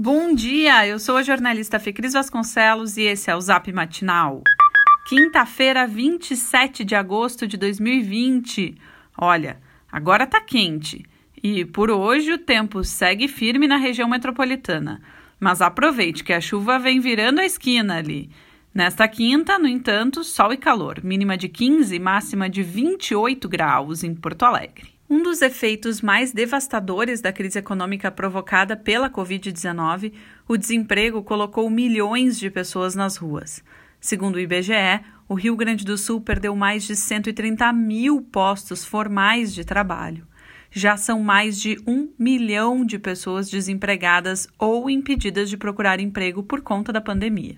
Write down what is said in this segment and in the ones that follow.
Bom dia, eu sou a jornalista Fecris Vasconcelos e esse é o Zap Matinal. Quinta-feira, 27 de agosto de 2020. Olha, agora tá quente e por hoje o tempo segue firme na região metropolitana. Mas aproveite que a chuva vem virando a esquina ali. Nesta quinta, no entanto, sol e calor, mínima de 15 máxima de 28 graus em Porto Alegre. Um dos efeitos mais devastadores da crise econômica provocada pela Covid-19, o desemprego colocou milhões de pessoas nas ruas. Segundo o IBGE, o Rio Grande do Sul perdeu mais de 130 mil postos formais de trabalho. Já são mais de um milhão de pessoas desempregadas ou impedidas de procurar emprego por conta da pandemia.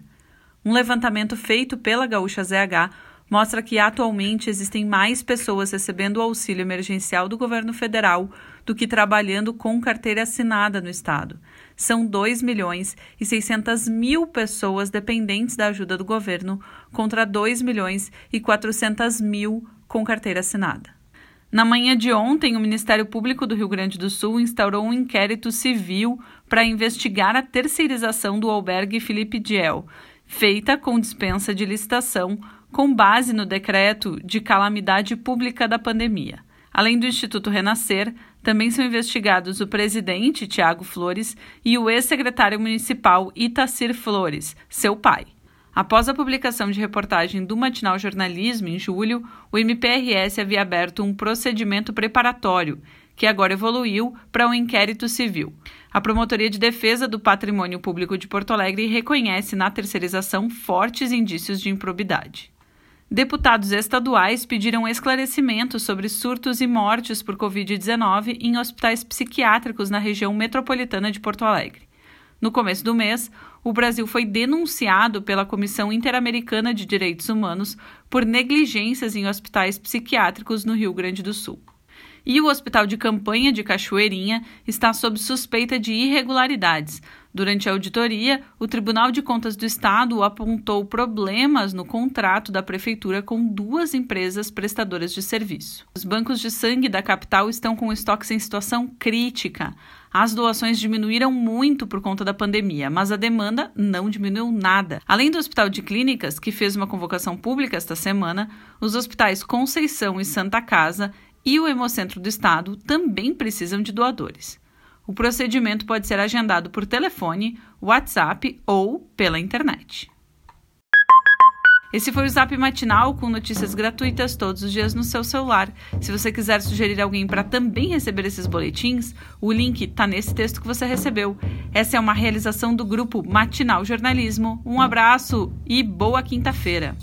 Um levantamento feito pela Gaúcha ZH mostra que atualmente existem mais pessoas recebendo o auxílio emergencial do governo federal do que trabalhando com carteira assinada no estado. São 2 milhões e 600 mil pessoas dependentes da ajuda do governo contra 2 milhões e 400 mil com carteira assinada. Na manhã de ontem, o Ministério Público do Rio Grande do Sul instaurou um inquérito civil para investigar a terceirização do albergue Felipe Diel, feita com dispensa de licitação com base no decreto de calamidade pública da pandemia. Além do Instituto Renascer, também são investigados o presidente, Tiago Flores, e o ex-secretário municipal, Itacir Flores, seu pai. Após a publicação de reportagem do Matinal Jornalismo, em julho, o MPRS havia aberto um procedimento preparatório, que agora evoluiu para um inquérito civil. A Promotoria de Defesa do Patrimônio Público de Porto Alegre reconhece na terceirização fortes indícios de improbidade. Deputados estaduais pediram esclarecimentos sobre surtos e mortes por Covid-19 em hospitais psiquiátricos na região metropolitana de Porto Alegre. No começo do mês, o Brasil foi denunciado pela Comissão Interamericana de Direitos Humanos por negligências em hospitais psiquiátricos no Rio Grande do Sul. E o Hospital de Campanha de Cachoeirinha está sob suspeita de irregularidades. Durante a auditoria, o Tribunal de Contas do Estado apontou problemas no contrato da prefeitura com duas empresas prestadoras de serviço. Os bancos de sangue da capital estão com estoques em situação crítica. As doações diminuíram muito por conta da pandemia, mas a demanda não diminuiu nada. Além do Hospital de Clínicas, que fez uma convocação pública esta semana, os hospitais Conceição e Santa Casa e o Hemocentro do Estado também precisam de doadores. O procedimento pode ser agendado por telefone, WhatsApp ou pela internet. Esse foi o Zap Matinal com notícias gratuitas todos os dias no seu celular. Se você quiser sugerir alguém para também receber esses boletins, o link está nesse texto que você recebeu. Essa é uma realização do grupo Matinal Jornalismo. Um abraço e boa quinta-feira!